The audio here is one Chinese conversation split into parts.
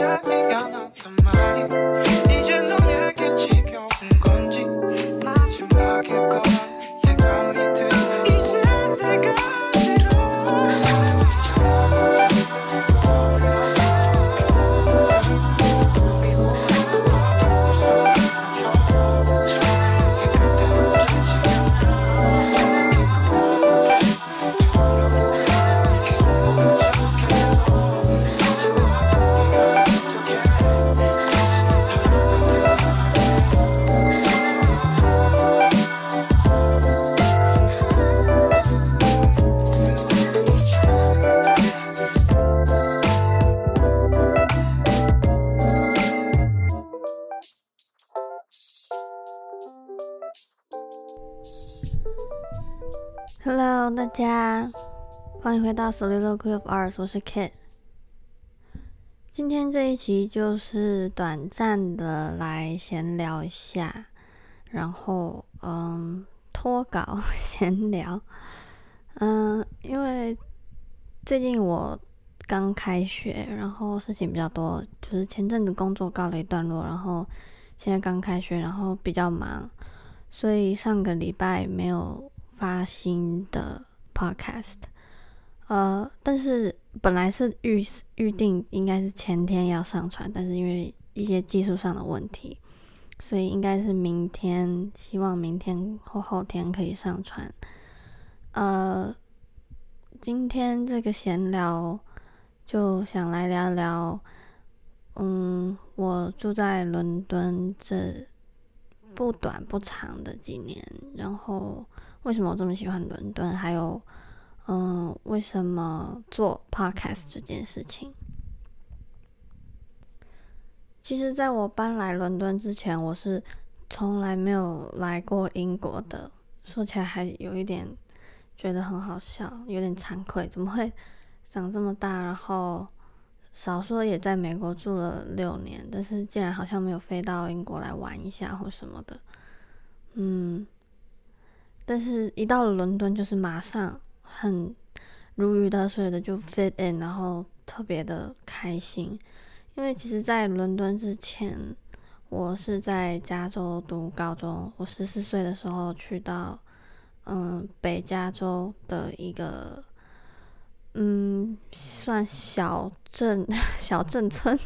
drop me, y'all not somebody. 迎回到 Soliloquy of Ours，我是 Kit。今天这一期就是短暂的来闲聊一下，然后嗯，脱稿 闲聊。嗯，因为最近我刚开学，然后事情比较多，就是前阵子工作告了一段落，然后现在刚开学，然后比较忙，所以上个礼拜没有发新的 podcast。呃，但是本来是预预定应该是前天要上传，但是因为一些技术上的问题，所以应该是明天，希望明天或后天可以上传。呃，今天这个闲聊就想来聊聊，嗯，我住在伦敦这不短不长的几年，然后为什么我这么喜欢伦敦，还有，嗯，为什么做 podcast 这件事情。其实，在我搬来伦敦之前，我是从来没有来过英国的，说起来还有一点。觉得很好笑，有点惭愧，怎么会长这么大？然后少说也在美国住了六年，但是竟然好像没有飞到英国来玩一下或什么的。嗯，但是一到了伦敦，就是马上很如鱼得水的就 fit in，然后特别的开心。因为其实，在伦敦之前，我是在加州读高中，我十四岁的时候去到。嗯，北加州的一个，嗯，算小镇 小镇村，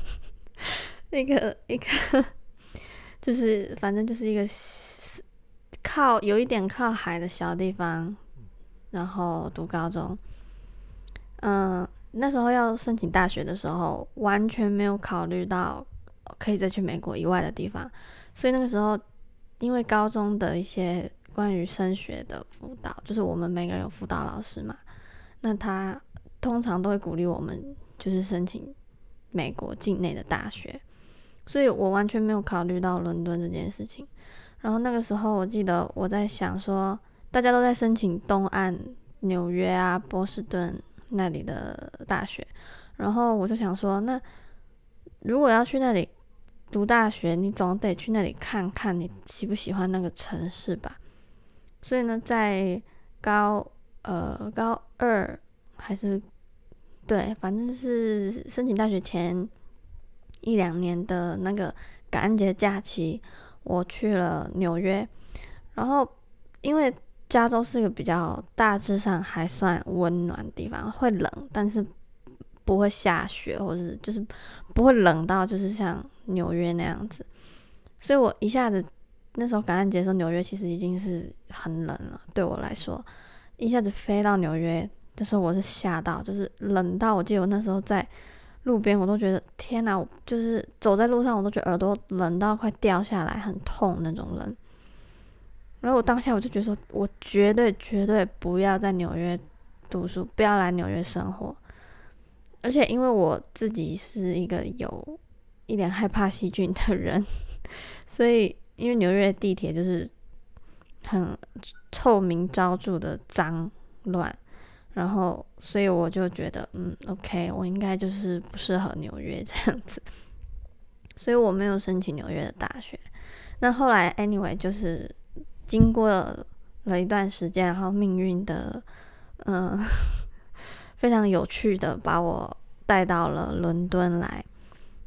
那个一个，就是反正就是一个靠有一点靠海的小地方，然后读高中。嗯，那时候要申请大学的时候，完全没有考虑到可以再去美国以外的地方，所以那个时候因为高中的一些。关于升学的辅导，就是我们每个人有辅导老师嘛，那他通常都会鼓励我们，就是申请美国境内的大学，所以我完全没有考虑到伦敦这件事情。然后那个时候，我记得我在想说，大家都在申请东岸纽约啊、波士顿那里的大学，然后我就想说，那如果要去那里读大学，你总得去那里看看你喜不喜欢那个城市吧。所以呢，在高呃高二还是对，反正是申请大学前一两年的那个感恩节假期，我去了纽约。然后因为加州是一个比较大致上还算温暖的地方，会冷，但是不会下雪，或者就是不会冷到就是像纽约那样子。所以我一下子。那时候感恩节的时候，纽约其实已经是很冷了。对我来说，一下子飞到纽约的时候，我是吓到，就是冷到我记得我那时候在路边，我都觉得天哪！就是走在路上，我都觉得耳朵冷到快掉下来，很痛那种冷。然后我当下我就觉得说，我绝对绝对不要在纽约读书，不要来纽约生活。而且因为我自己是一个有一点害怕细菌的人，所以。因为纽约地铁就是很臭名昭著的脏乱，然后所以我就觉得，嗯，OK，我应该就是不适合纽约这样子，所以我没有申请纽约的大学。那后来，anyway，就是经过了一段时间，然后命运的，嗯，非常有趣的把我带到了伦敦来。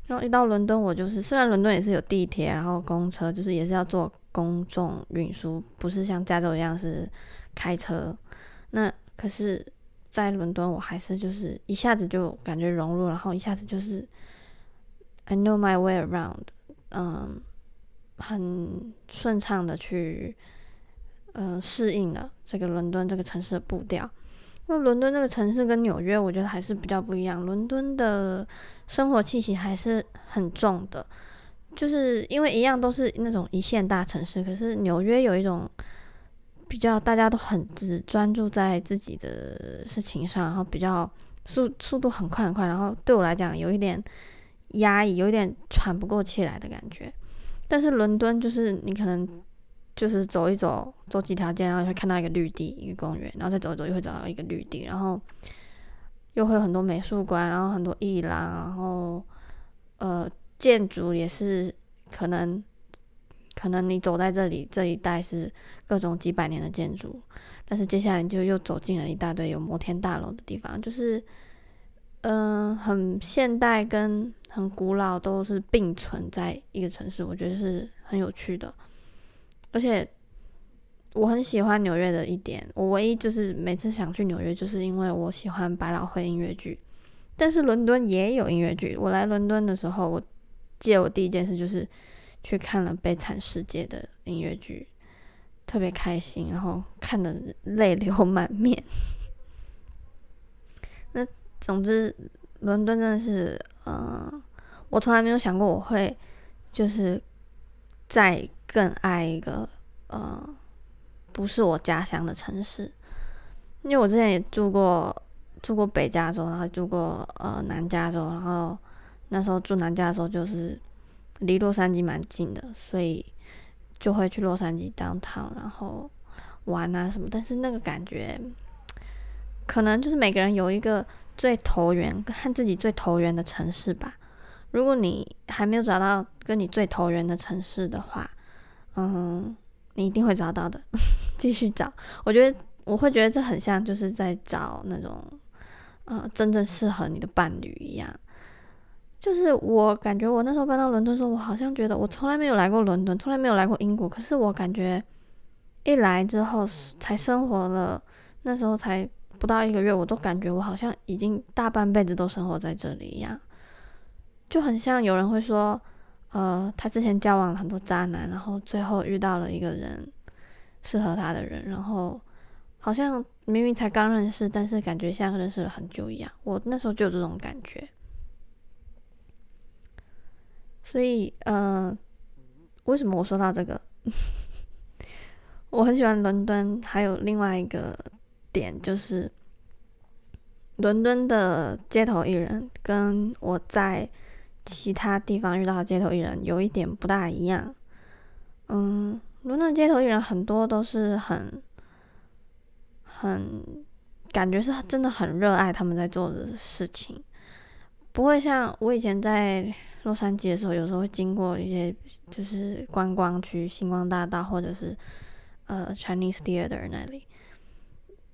然后一到伦敦，我就是虽然伦敦也是有地铁，然后公车，就是也是要坐公众运输，不是像加州一样是开车。那可是，在伦敦，我还是就是一下子就感觉融入，然后一下子就是 I know my way around，嗯，很顺畅的去嗯适应了这个伦敦这个城市的步调。那伦敦这个城市跟纽约，我觉得还是比较不一样。伦敦的生活气息还是很重的，就是因为一样都是那种一线大城市，可是纽约有一种比较大家都很只专注在自己的事情上，然后比较速速度很快很快，然后对我来讲有一点压抑，有一点喘不过气来的感觉。但是伦敦就是你可能就是走一走，走几条街，然后会看到一个绿地，一个公园，然后再走一走又会找到一个绿地，然后又会有很多美术馆，然后很多艺廊，然后呃建筑也是可能可能你走在这里这一带是各种几百年的建筑，但是接下来你就又走进了一大堆有摩天大楼的地方，就是嗯很现代跟很古老都是并存在一个城市，我觉得是很有趣的。而且我很喜欢纽约的一点，我唯一就是每次想去纽约，就是因为我喜欢百老汇音乐剧。但是伦敦也有音乐剧。我来伦敦的时候，我记得我第一件事就是去看了《悲惨世界》的音乐剧，特别开心，然后看的泪流满面。那总之，伦敦真的是，嗯，我从来没有想过我会就是在。更爱一个呃，不是我家乡的城市，因为我之前也住过住过北加州，然后住过呃南加州，然后那时候住南加州就是离洛杉矶蛮近的，所以就会去洛杉矶当趟，然后玩啊什么。但是那个感觉，可能就是每个人有一个最投缘和自己最投缘的城市吧。如果你还没有找到跟你最投缘的城市的话，嗯，你一定会找到的。继续找，我觉得我会觉得这很像就是在找那种呃真正适合你的伴侣一样。就是我感觉我那时候搬到伦敦的时候，我好像觉得我从来没有来过伦敦，从来没有来过英国。可是我感觉一来之后才生活了，那时候才不到一个月，我都感觉我好像已经大半辈子都生活在这里一样，就很像有人会说。呃，他之前交往了很多渣男，然后最后遇到了一个人适合他的人，然后好像明明才刚认识，但是感觉像认识了很久一样。我那时候就有这种感觉，所以呃，为什么我说到这个？我很喜欢伦敦，还有另外一个点就是伦敦的街头艺人跟我在。其他地方遇到的街头艺人有一点不大一样，嗯，伦敦街头艺人很多都是很很感觉是真的很热爱他们在做的事情，不会像我以前在洛杉矶的时候，有时候会经过一些就是观光区，星光大道或者是呃 Chinese Theater 那里，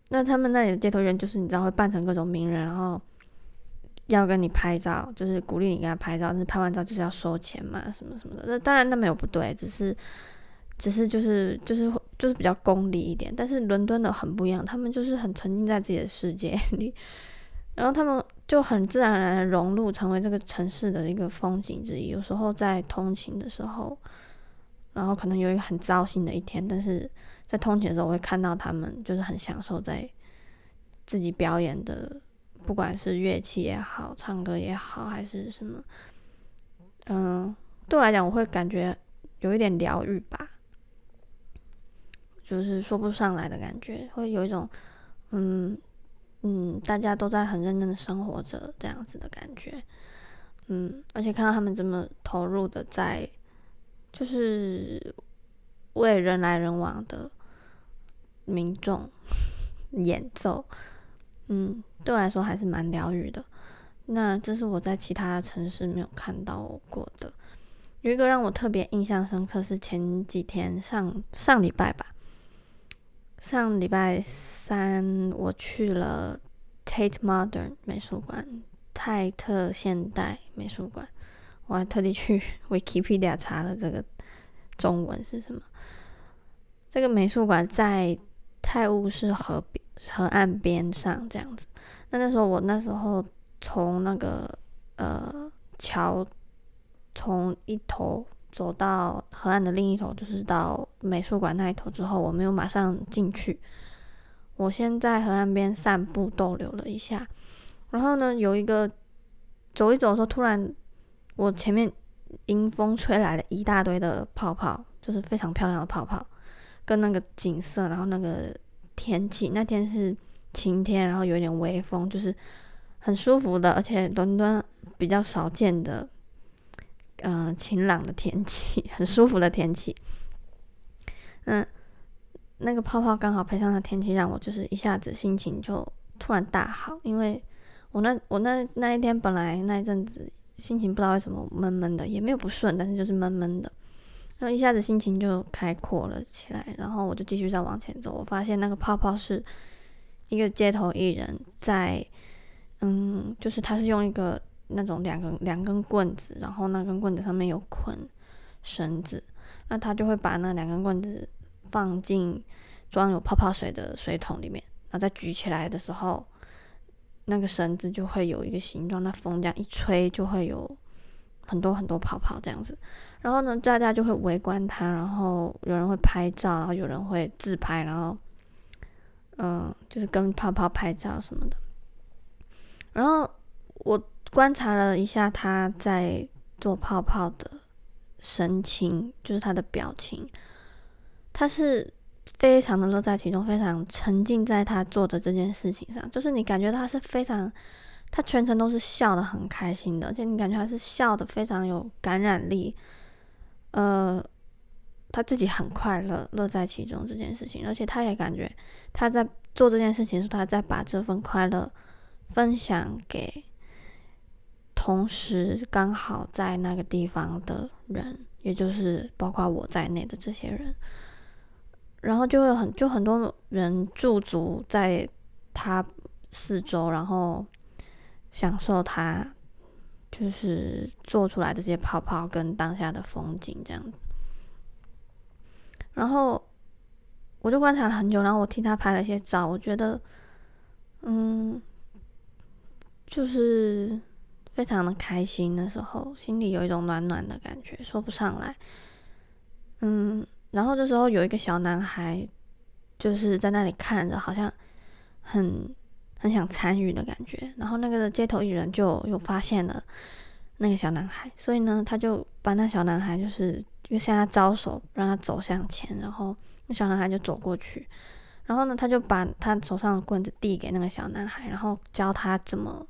那他们那里的街头艺人就是你知道会扮成各种名人，然后。要跟你拍照，就是鼓励你跟他拍照，但是拍完照就是要收钱嘛，什么什么的。那当然那没有不对，只是，只是就是就是就是比较功利一点。但是伦敦的很不一样，他们就是很沉浸在自己的世界里，然后他们就很自然而然的融入，成为这个城市的一个风景之一。有时候在通勤的时候，然后可能有一个很糟心的一天，但是在通勤的时候，我会看到他们就是很享受在自己表演的。不管是乐器也好，唱歌也好，还是什么，嗯，对我来讲，我会感觉有一点疗愈吧，就是说不上来的感觉，会有一种，嗯嗯，大家都在很认真的生活着这样子的感觉，嗯，而且看到他们这么投入的在，就是为人来人往的民众演奏。嗯，对我来说还是蛮疗愈的。那这是我在其他城市没有看到过的。有一个让我特别印象深刻是前几天上上礼拜吧，上礼拜三我去了 Tate Modern 美术馆，泰特现代美术馆。我还特地去 Wikipedia 查了这个中文是什么。这个美术馆在泰晤士河边。河岸边上这样子，那那时候我那时候从那个呃桥从一头走到河岸的另一头，就是到美术馆那一头之后，我没有马上进去，我先在河岸边散步逗留了一下，然后呢，有一个走一走的时候，突然我前面迎风吹来了一大堆的泡泡，就是非常漂亮的泡泡，跟那个景色，然后那个。天气那天是晴天，然后有点微风，就是很舒服的，而且伦敦比较少见的，嗯，晴朗的天气，很舒服的天气。那那个泡泡刚好配上的天气，让我就是一下子心情就突然大好，因为我那我那那一天本来那一阵子心情不知道为什么闷闷的，也没有不顺，但是就是闷闷的，然后一下子心情就开阔了起来，然后我就继续再往前走，我发现那个泡泡是一个街头艺人，在嗯，就是他是用一个那种两根两根棍子，然后那根棍子上面有捆绳子，那他就会把那两根棍子。放进装有泡泡水的水桶里面，然后再举起来的时候，那个绳子就会有一个形状。那风这样一吹，就会有很多很多泡泡这样子。然后呢，大家就会围观他，然后有人会拍照，然后有人会自拍，然后嗯，就是跟泡泡拍照什么的。然后我观察了一下他在做泡泡的神情，就是他的表情。他是非常的乐在其中，非常沉浸在他做的这件事情上。就是你感觉他是非常，他全程都是笑的很开心的，而且你感觉他是笑的非常有感染力。呃，他自己很快乐，乐在其中这件事情，而且他也感觉他在做这件事情时，他在把这份快乐分享给同时刚好在那个地方的人，也就是包括我在内的这些人。然后就会很就很多人驻足在他四周，然后享受他就是做出来这些泡泡跟当下的风景这样。然后我就观察了很久，然后我替他拍了一些照，我觉得嗯，就是非常的开心。那时候心里有一种暖暖的感觉，说不上来，嗯。然后这时候有一个小男孩，就是在那里看着，好像很很想参与的感觉。然后那个街头艺人就有发现了那个小男孩，所以呢，他就把那小男孩就是就向他招手，让他走向前。然后那小男孩就走过去，然后呢，他就把他手上的棍子递给那个小男孩，然后教他怎么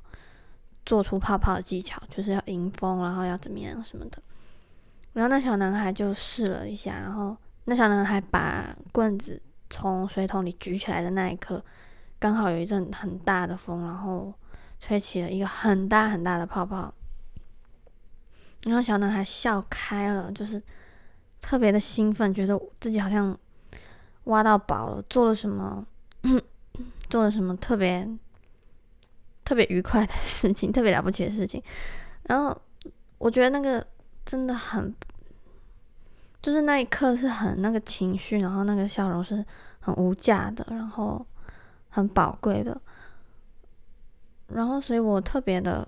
做出泡泡的技巧，就是要迎风，然后要怎么样什么的。然后那小男孩就试了一下，然后。那小男孩把棍子从水桶里举起来的那一刻，刚好有一阵很大的风，然后吹起了一个很大很大的泡泡。然后小男孩笑开了，就是特别的兴奋，觉得自己好像挖到宝了，做了什么，做了什么特别特别愉快的事情，特别了不起的事情。然后我觉得那个真的很。就是那一刻是很那个情绪，然后那个笑容是很无价的，然后很宝贵的，然后所以我特别的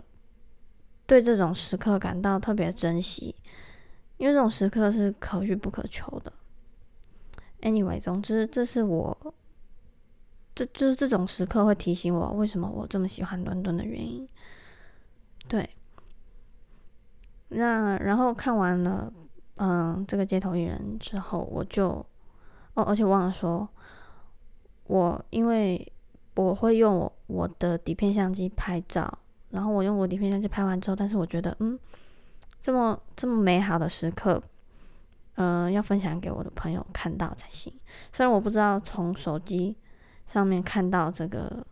对这种时刻感到特别珍惜，因为这种时刻是可遇不可求的。Anyway，总之这是我，这就是这种时刻会提醒我为什么我这么喜欢伦敦的原因。对，那然后看完了。嗯，这个街头艺人之后，我就哦，而且忘了说，我因为我会用我我的底片相机拍照，然后我用我底片相机拍完之后，但是我觉得，嗯，这么这么美好的时刻，嗯，要分享给我的朋友看到才行。虽然我不知道从手机上面看到这个，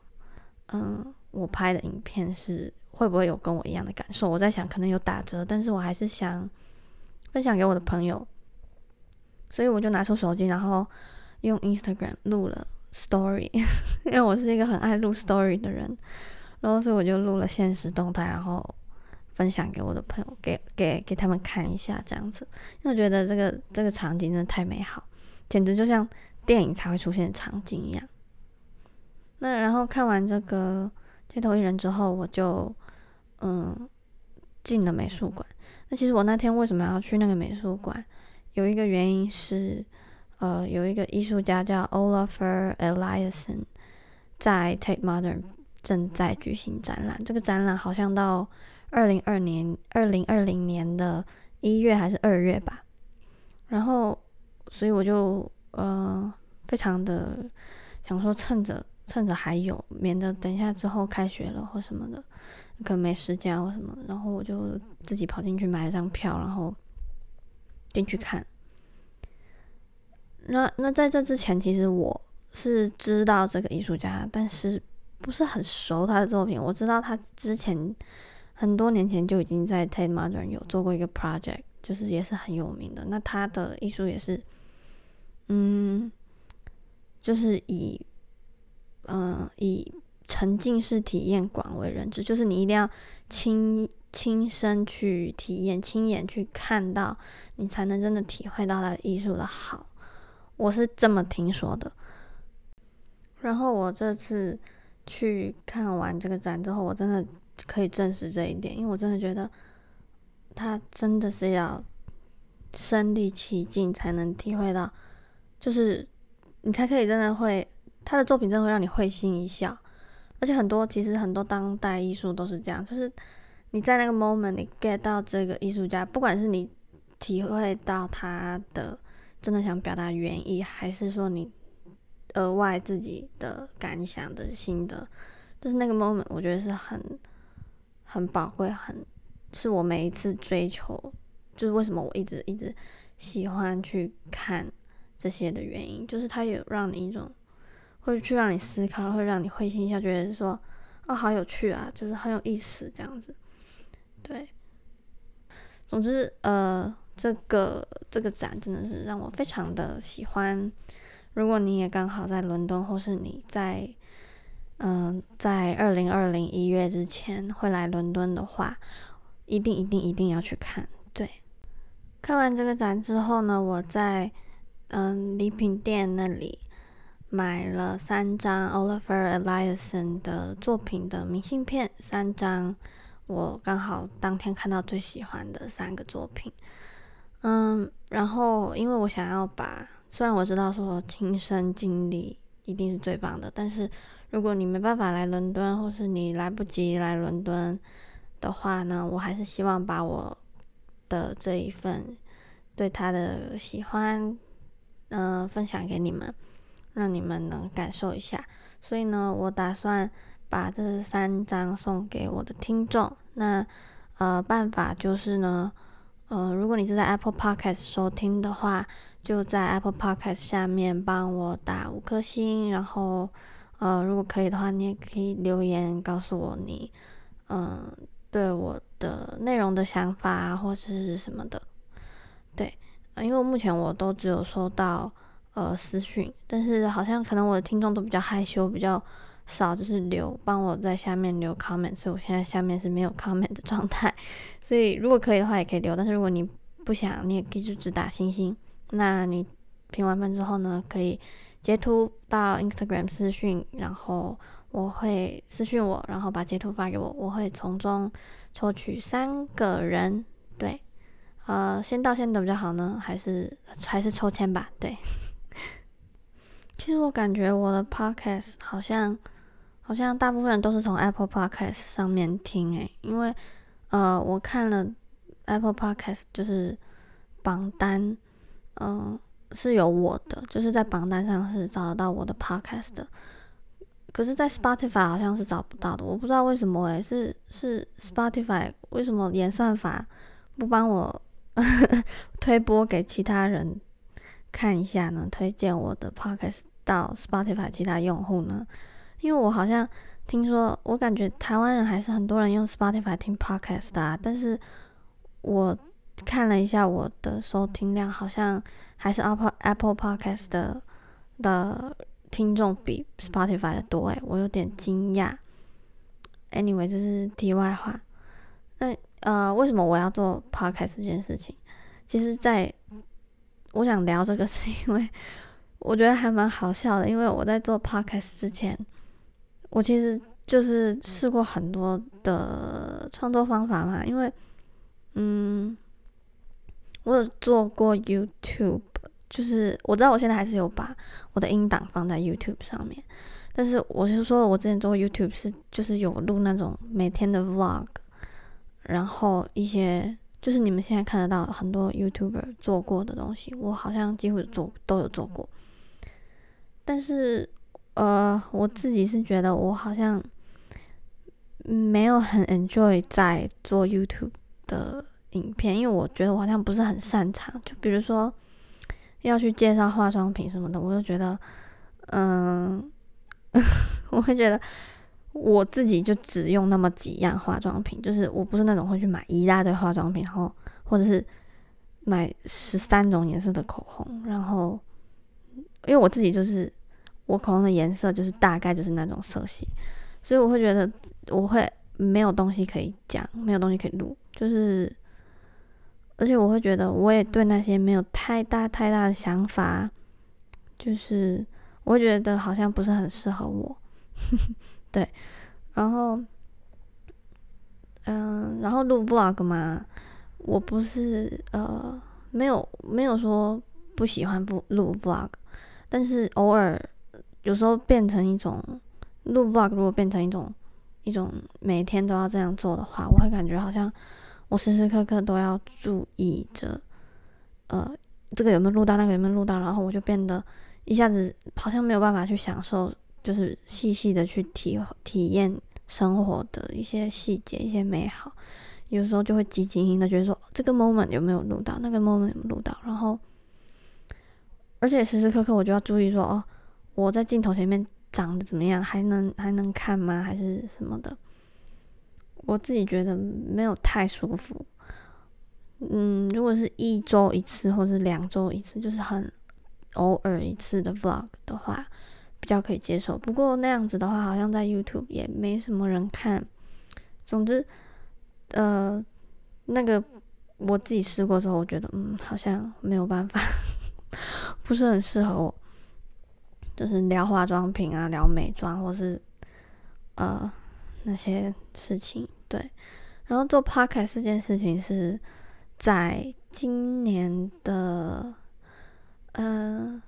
嗯，我拍的影片是会不会有跟我一样的感受，我在想可能有打折，但是我还是想。分享给我的朋友，所以我就拿出手机，然后用 Instagram 录了 Story，因为我是一个很爱录 Story 的人，然后所以我就录了现实动态，然后分享给我的朋友，给给给他们看一下这样子，因为我觉得这个这个场景真的太美好，简直就像电影才会出现的场景一样。那然后看完这个街头艺人之后，我就嗯进了美术馆。那其实我那天为什么要去那个美术馆？有一个原因是，呃，有一个艺术家叫 Olafur Eliasson，在 Tate Modern 正在举行展览。这个展览好像到二零二年、二零二零年的一月还是二月吧。然后，所以我就呃，非常的想说，趁着趁着还有，免得等一下之后开学了或什么的。可能没时间或什么，然后我就自己跑进去买了张票，然后进去看。那那在这之前，其实我是知道这个艺术家，但是不是很熟他的作品。我知道他之前很多年前就已经在 Tate Modern 有做过一个 project，就是也是很有名的。那他的艺术也是，嗯，就是以，嗯，以沉浸式体验广为人知，就是你一定要亲亲身去体验、亲眼去看到，你才能真的体会到他的艺术的好。我是这么听说的，然后我这次去看完这个展之后，我真的可以证实这一点，因为我真的觉得他真的是要身临其境才能体会到，就是你才可以真的会他的作品真的会让你会心一笑，而且很多其实很多当代艺术都是这样，就是你在那个 moment 你 get 到这个艺术家，不管是你体会到他的。真的想表达原意，还是说你额外自己的感想的心得？但是那个 moment 我觉得是很很宝贵，很是我每一次追求，就是为什么我一直一直喜欢去看这些的原因，就是它有让你一种会去让你思考，会让你会心一笑，觉得说哦好有趣啊，就是很有意思这样子。对，总之呃。这个这个展真的是让我非常的喜欢。如果你也刚好在伦敦，或是你在嗯在二零二零一月之前会来伦敦的话，一定一定一定要去看。对，看完这个展之后呢，我在嗯礼品店那里买了三张 Oliver Eliason 的作品的明信片，三张我刚好当天看到最喜欢的三个作品。嗯，然后因为我想要把，虽然我知道说亲身经历一定是最棒的，但是如果你没办法来伦敦，或是你来不及来伦敦的话呢，我还是希望把我的这一份对他的喜欢，嗯，分享给你们，让你们能感受一下。所以呢，我打算把这三张送给我的听众。那呃，办法就是呢。呃，如果你是在 Apple Podcast 收听的话，就在 Apple Podcast 下面帮我打五颗星，然后呃，如果可以的话，你也可以留言告诉我你嗯对我的内容的想法啊，或者是什么的。对，因为目前我都只有收到呃私讯，但是好像可能我的听众都比较害羞，比较。少就是留，帮我在下面留 comment，所以我现在下面是没有 comment 的状态。所以如果可以的话，也可以留。但是如果你不想，你也可以就只打星星。那你评完分之后呢，可以截图到 Instagram 私讯，然后我会私讯我，然后把截图发给我，我会从中抽取三个人。对，呃，先到先得比较好呢，还是还是抽签吧？对。其实我感觉我的 podcast 好像。好像大部分人都是从 Apple Podcast 上面听诶，因为呃，我看了 Apple Podcast 就是榜单，嗯，是有我的，就是在榜单上是找得到我的 Podcast 的，可是，在 Spotify 好像是找不到的，我不知道为什么诶，是是 Spotify 为什么演算法不帮我 推播给其他人看一下呢？推荐我的 Podcast 到 Spotify 其他用户呢？因为我好像听说，我感觉台湾人还是很多人用 Spotify 听 Podcast 啊，但是我看了一下我的收听量，好像还是 Apple Apple Podcast 的的听众比 Spotify 的多诶，我有点惊讶。Anyway，这是题外话。那呃，为什么我要做 Podcast 这件事情？其实，在我想聊这个，是因为我觉得还蛮好笑的，因为我在做 Podcast 之前。我其实就是试过很多的创作方法嘛，因为，嗯，我有做过 YouTube，就是我知道我现在还是有把我的音档放在 YouTube 上面，但是我是说，我之前做 YouTube 是就是有录那种每天的 Vlog，然后一些就是你们现在看得到很多 YouTuber 做过的东西，我好像几乎做都有做过，但是。呃，我自己是觉得我好像没有很 enjoy 在做 YouTube 的影片，因为我觉得我好像不是很擅长。就比如说要去介绍化妆品什么的，我就觉得，嗯，我会觉得我自己就只用那么几样化妆品，就是我不是那种会去买一大堆化妆品，然后或者是买十三种颜色的口红，然后因为我自己就是我口红的颜色就是大概就是那种色系，所以我会觉得我会没有东西可以讲，没有东西可以录，就是。而且我会觉得，我也对那些没有太大太大的想法，就是我会觉得好像不是很适合我，对。然后，嗯，然后录 vlog 嘛，我不是呃没有没有说不喜欢不录 vlog，但是偶尔有时候变成一种录 vlog，如果变成一种一种每天都要这样做的话，我会感觉好像。我时时刻刻都要注意着，呃，这个有没有录到，那个有没有录到，然后我就变得一下子好像没有办法去享受，就是细细的去体体验生活的一些细节、一些美好。有时候就会急急营的觉得说，这个 moment 有没有录到，那个 moment 有没有录到，然后，而且时时刻刻我就要注意说，哦，我在镜头前面长得怎么样，还能还能看吗，还是什么的。我自己觉得没有太舒服，嗯，如果是一周一次或者两周一次，就是很偶尔一次的 vlog 的话，比较可以接受。不过那样子的话，好像在 YouTube 也没什么人看。总之，呃，那个我自己试过之后，我觉得嗯，好像没有办法，不是很适合我。就是聊化妆品啊，聊美妆，或是呃。那些事情，对，然后做 podcast 这件事情是在今年的呃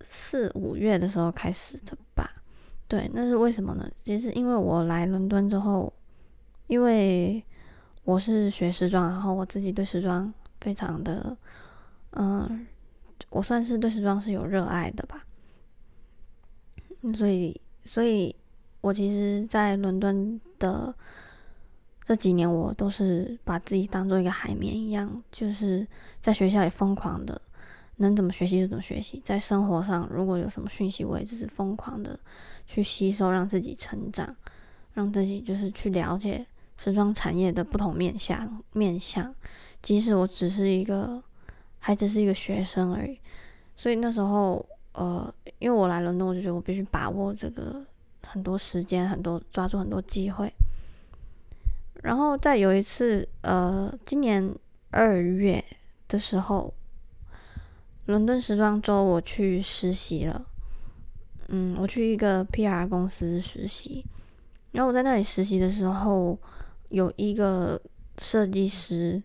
四五月的时候开始的吧？对，那是为什么呢？其实因为我来伦敦之后，因为我是学时装，然后我自己对时装非常的，嗯，我算是对时装是有热爱的吧，所以，所以。我其实，在伦敦的这几年，我都是把自己当做一个海绵一样，就是在学校里疯狂的，能怎么学习就怎么学习。在生活上，如果有什么讯息，我也就是疯狂的去吸收，让自己成长，让自己就是去了解时装产业的不同面向面向。即使我只是一个，还只是一个学生而已。所以那时候，呃，因为我来伦敦，我就觉得我必须把握这个。很多时间，很多抓住很多机会，然后再有一次，呃，今年二月的时候，伦敦时装周我去实习了，嗯，我去一个 PR 公司实习，然后我在那里实习的时候，有一个设计师，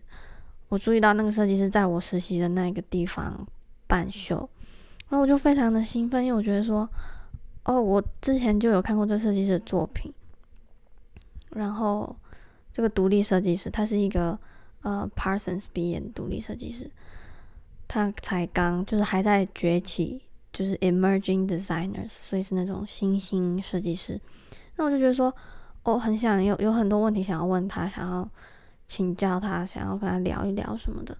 我注意到那个设计师在我实习的那个地方办秀，然后我就非常的兴奋，因为我觉得说。哦，我之前就有看过这设计师的作品，然后这个独立设计师，他是一个呃 Parsons 毕业的独立设计师，他才刚就是还在崛起，就是 emerging designers，所以是那种新兴设计师。那我就觉得说，我很想有有很多问题想要问他，想要请教他，想要跟他聊一聊什么的。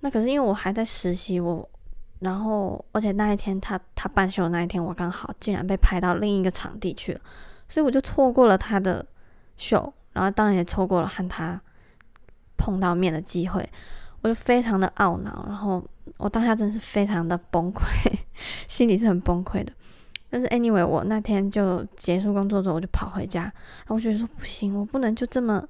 那可是因为我还在实习，我。然后，而且那一天他他办秀那一天，我刚好竟然被拍到另一个场地去了，所以我就错过了他的秀，然后当然也错过了和他碰到面的机会，我就非常的懊恼，然后我当下真是非常的崩溃，心里是很崩溃的。但是 anyway，我那天就结束工作之后，我就跑回家，然后我觉得说不行，我不能就这么。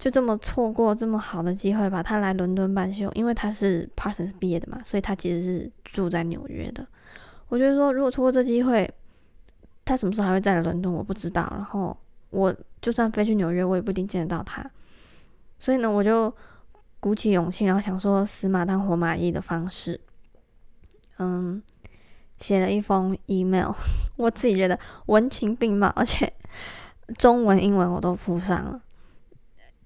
就这么错过这么好的机会吧。他来伦敦办秀，因为他是 Parsons 毕业的嘛，所以他其实是住在纽约的。我觉得说，如果错过这机会，他什么时候还会再来伦敦，我不知道。然后我就算飞去纽约，我也不一定见得到他。所以呢，我就鼓起勇气，然后想说死马当活马医的方式，嗯，写了一封 email。我自己觉得文情并茂，而且中文、英文我都附上了。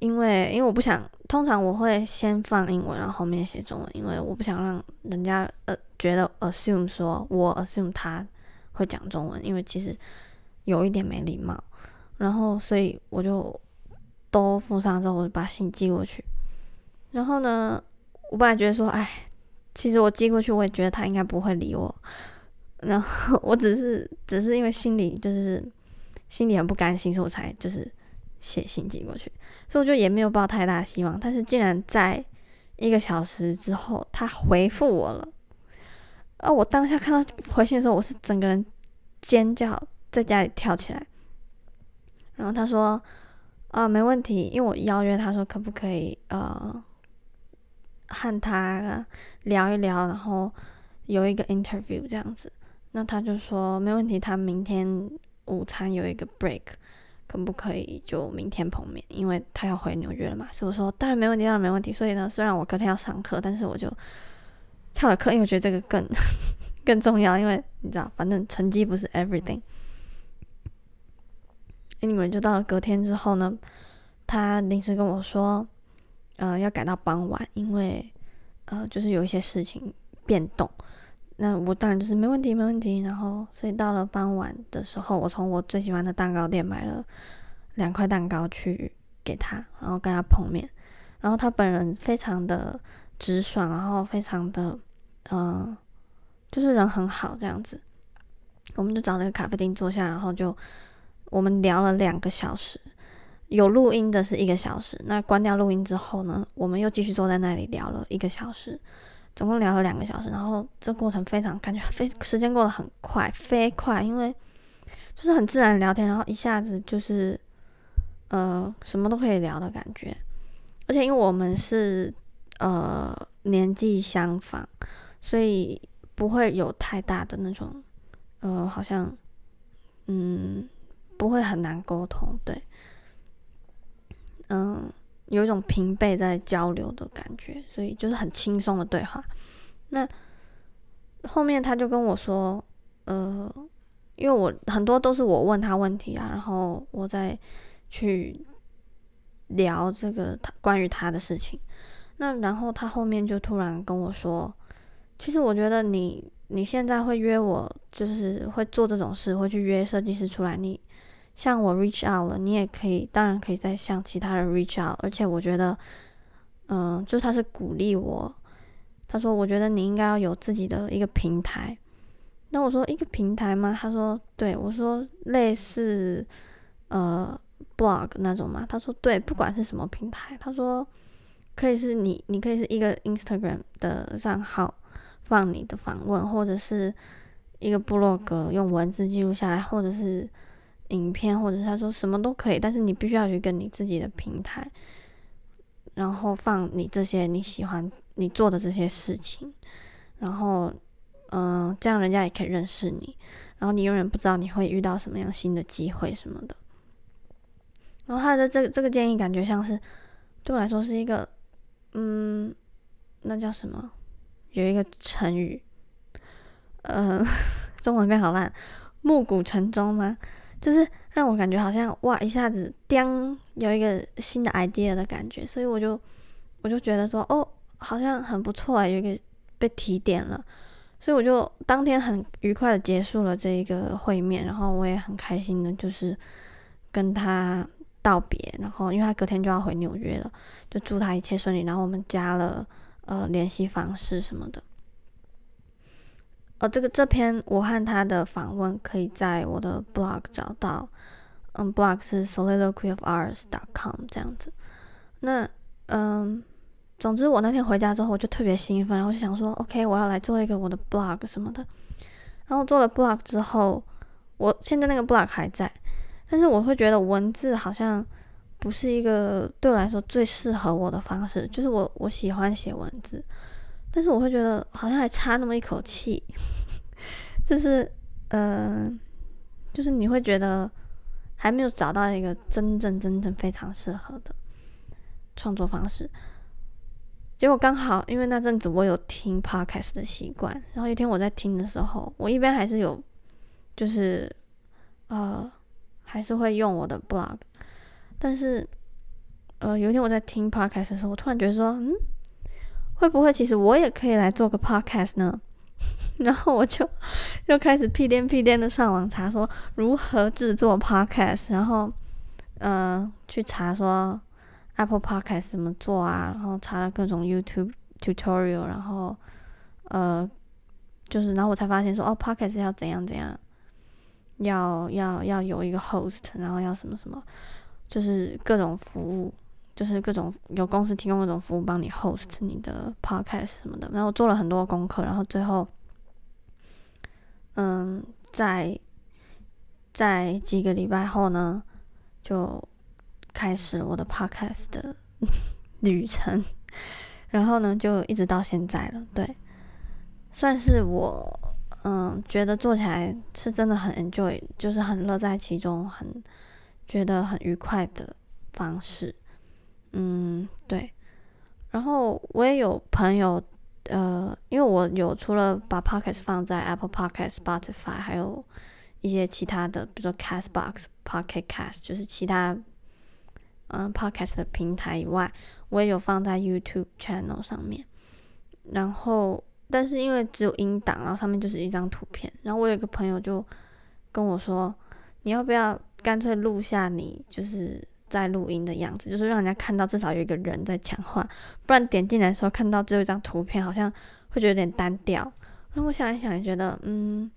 因为，因为我不想，通常我会先放英文，然后后面写中文，因为我不想让人家呃觉得 assume 说我 assume 他会讲中文，因为其实有一点没礼貌。然后，所以我就都附上之后，我就把信寄过去。然后呢，我本来觉得说，哎，其实我寄过去，我也觉得他应该不会理我。然后 我只是只是因为心里就是心里很不甘心，所以我才就是写信寄过去。所以我就也没有抱太大希望。但是竟然在一个小时之后，他回复我了。啊！我当下看到回信的时候，我是整个人尖叫，在家里跳起来。然后他说：“啊，没问题，因为我邀约他说可不可以呃和他聊一聊，然后有一个 interview 这样子。”那他就说没问题，他明天午餐有一个 break，可不可以就明天碰面？因为他要回纽约了嘛。所以我说当然没问题，当然没问题。所以呢，虽然我隔天要上课，但是我就。翘了课，因为我觉得这个更 更重要，因为你知道，反正成绩不是 everything。你们就到了隔天之后呢，他临时跟我说，呃，要改到傍晚，因为呃，就是有一些事情变动。那我当然就是没问题，没问题。然后，所以到了傍晚的时候，我从我最喜欢的蛋糕店买了两块蛋糕去给他，然后跟他碰面。然后他本人非常的。直爽，然后非常的，嗯，就是人很好这样子。我们就找了个咖啡厅坐下，然后就我们聊了两个小时，有录音的是一个小时。那关掉录音之后呢，我们又继续坐在那里聊了一个小时，总共聊了两个小时。然后这过程非常感觉非时间过得很快，飞快，因为就是很自然聊天，然后一下子就是呃什么都可以聊的感觉。而且因为我们是。呃，年纪相仿，所以不会有太大的那种，呃，好像，嗯，不会很难沟通，对，嗯，有一种平辈在交流的感觉，所以就是很轻松的对话。那后面他就跟我说，呃，因为我很多都是我问他问题啊，然后我再去聊这个他关于他的事情。那然后他后面就突然跟我说：“其实我觉得你你现在会约我，就是会做这种事，会去约设计师出来。你像我 reach out 了，你也可以，当然可以再向其他人 reach out。而且我觉得，嗯，就他是鼓励我。他说，我觉得你应该要有自己的一个平台。那我说一个平台吗？他说，对我说类似呃 blog 那种嘛。他说，对，不管是什么平台。他说。可以是你，你可以是一个 Instagram 的账号放你的访问，或者是一个部落格用文字记录下来，或者是影片，或者是他说什么都可以，但是你必须要有一个你自己的平台，然后放你这些你喜欢你做的这些事情，然后嗯，这样人家也可以认识你，然后你永远不知道你会遇到什么样新的机会什么的。然后他的这个这个建议感觉像是对我来说是一个。嗯，那叫什么？有一个成语，呃，中文变好烂，暮鼓晨钟吗？就是让我感觉好像哇，一下子叮，有一个新的 idea 的感觉，所以我就我就觉得说，哦，好像很不错啊，有一个被提点了，所以我就当天很愉快的结束了这一个会面，然后我也很开心的，就是跟他。道别，然后因为他隔天就要回纽约了，就祝他一切顺利。然后我们加了呃联系方式什么的。哦，这个这篇我和他的访问可以在我的 blog 找到，嗯，blog 是 soliloquyofours.com 这样子。那嗯，总之我那天回家之后我就特别兴奋，然后就想说，OK，我要来做一个我的 blog 什么的。然后做了 blog 之后，我现在那个 blog 还在。但是我会觉得文字好像不是一个对我来说最适合我的方式，就是我我喜欢写文字，但是我会觉得好像还差那么一口气，就是呃，就是你会觉得还没有找到一个真正真正非常适合的创作方式。结果刚好因为那阵子我有听 podcast 的习惯，然后一天我在听的时候，我一边还是有就是呃。还是会用我的 blog，但是，呃，有一天我在听 podcast 的时候，我突然觉得说，嗯，会不会其实我也可以来做个 podcast 呢？然后我就又开始屁颠屁颠的上网查说如何制作 podcast，然后，呃，去查说 Apple podcast 怎么做啊，然后查了各种 YouTube tutorial，然后，呃，就是然后我才发现说哦，podcast 要怎样怎样，要要要有一个 host，然后要什么什么，就是各种服务，就是各种有公司提供各种服务帮你 host 你的 podcast 什么的。然后我做了很多功课，然后最后，嗯，在在几个礼拜后呢，就开始我的 podcast 的 旅程。然后呢，就一直到现在了。对，算是我嗯觉得做起来是真的很 enjoy，就是很乐在其中，很觉得很愉快的方式。嗯，对。然后我也有朋友，呃，因为我有除了把 podcast 放在 Apple Podcast、Spotify，还有一些其他的，比如说 Castbox、Pocket Cast，就是其他。嗯，podcast 的平台以外，我也有放在 YouTube channel 上面。然后，但是因为只有音档，然后上面就是一张图片。然后我有一个朋友就跟我说：“你要不要干脆录下你就是在录音的样子，就是让人家看到至少有一个人在讲话，不然点进来的时候看到只有一张图片，好像会觉得有点单调。”那我想一想，也觉得嗯。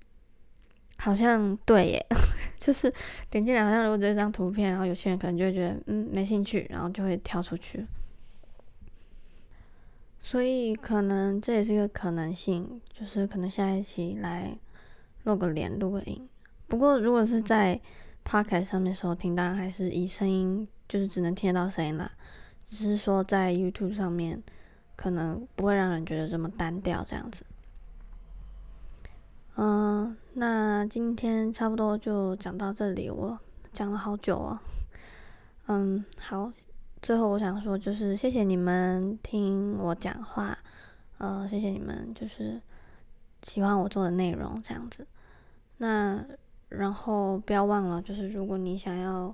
好像对耶，就是点进来，好像如果只有一张图片，然后有些人可能就会觉得嗯没兴趣，然后就会跳出去。所以可能这也是一个可能性，就是可能下一期来露个脸、录个音。不过如果是在 Podcast 上面收听，当然还是以声音，就是只能听得到声音啦。只是说在 YouTube 上面，可能不会让人觉得这么单调这样子。嗯，那今天差不多就讲到这里，我讲了好久哦。嗯，好，最后我想说就是谢谢你们听我讲话，呃，谢谢你们就是喜欢我做的内容这样子。那然后不要忘了，就是如果你想要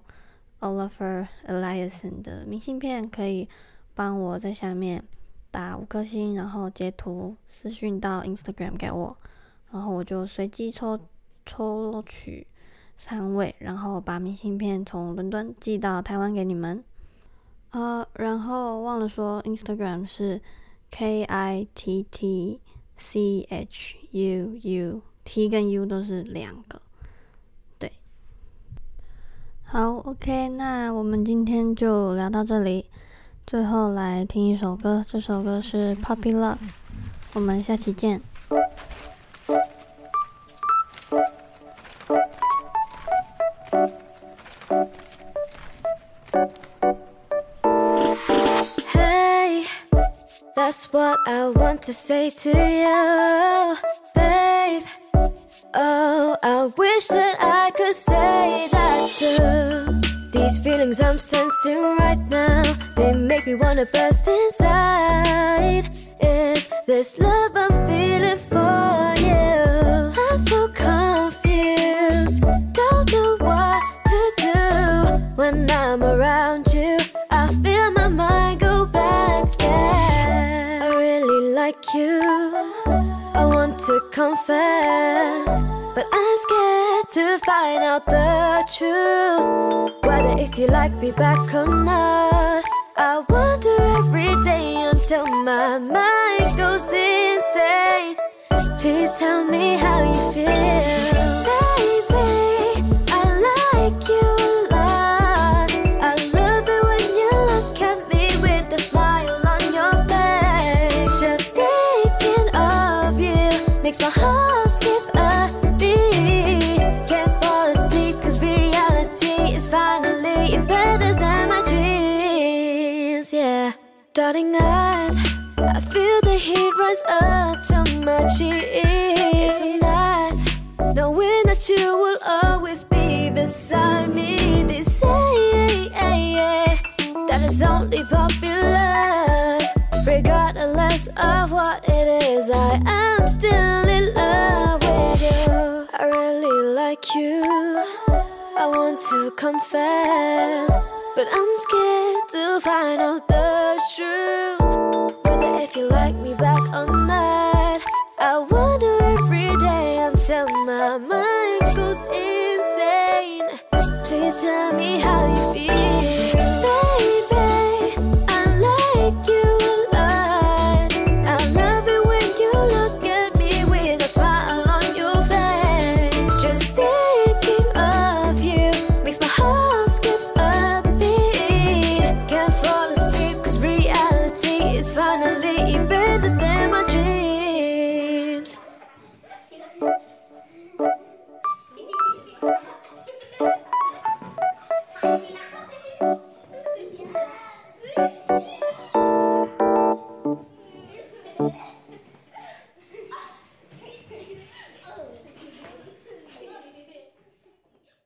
Oliver Eliason 的明信片，可以帮我在下面打五颗星，然后截图私讯到 Instagram 给我。然后我就随机抽抽取三位，然后把明信片从伦敦寄到台湾给你们。呃，然后忘了说，Instagram 是 K I T T C H U U，T 跟 U 都是两个。好，OK，那我们今天就聊到这里。最后来听一首歌，这首歌是 Puppy Love。我们下期见。That's what I want to say to you. Oh, I wish that I could say that too. These feelings I'm sensing right now, they make me wanna burst inside. Is this love I'm feeling the truth. Whether if you like me back or not. I wonder every day until my mind goes insane. Please tell me how you feel. To is. It's so nice knowing that you will always be beside me. They say that it's only popular, regardless of what it is. I am still in love with you. I really like you. I want to confess, but I'm scared to find out the